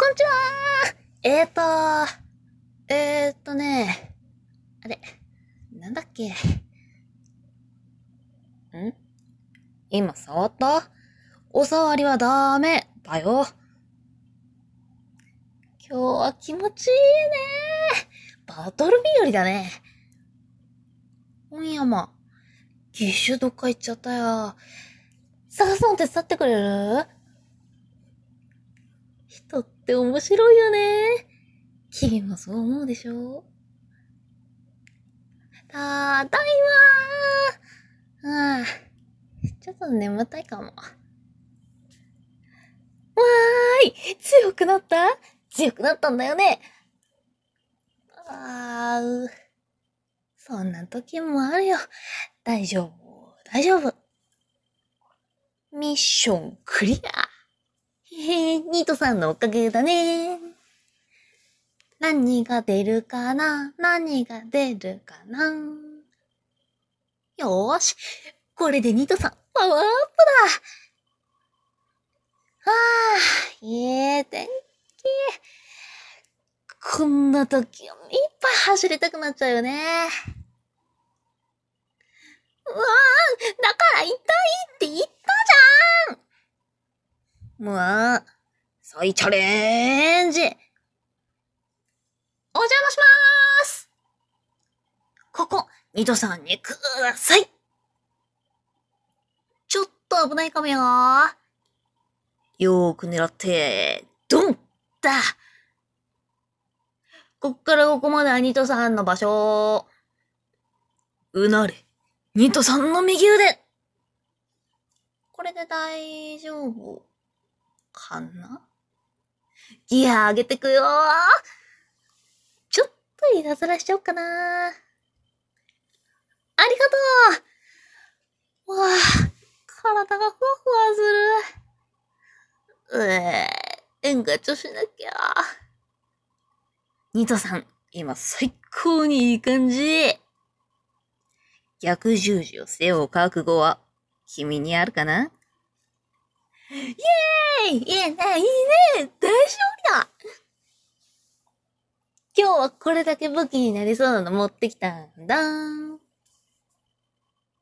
こんにちはえーと、えーとね、あれ、なんだっけ？ん？今触った？お触りはダメだよ。今日は気持ちいいねバトル日和だね。本山、義手どっか行っちゃったよ。探すの手伝ってくれる？人って面白いよね。君もそう思うでしょ？ただいまー。ああ、ちょっと眠たいかも。わーい強くなった？強くなったんだよね。あー、そんな時もあるよ。大丈夫、大丈夫。ミッションクリア。ニートさんのおかげだね。何が出るかな？何が出るかな？よーし。これでニートさん、パワーアップだ。ああ、いい天気。こんな時、いっぱい走りたくなっちゃうよね。うわあ、だから痛いって言ったじゃんもう、再チャレンジお邪魔しまーすここ、ニトさんにくださいちょっと危ないかもよ。よーく狙って、ドンだこっからここまではニトさんの場所。うなれ。ニトさんの右腕これで大丈夫かな？ギア上げてくよーちょっといたずらしちゃおうかなありがとうわあ、体がふわふわする。うえー、演歌調しなきゃ。ニトさん、今最高にいい感じ。逆十字を背負う覚悟は、君にあるかな？イエーイ。いいね、いいね。大勝利だ。今日はこれだけ武器になりそうなの持ってきたんだ。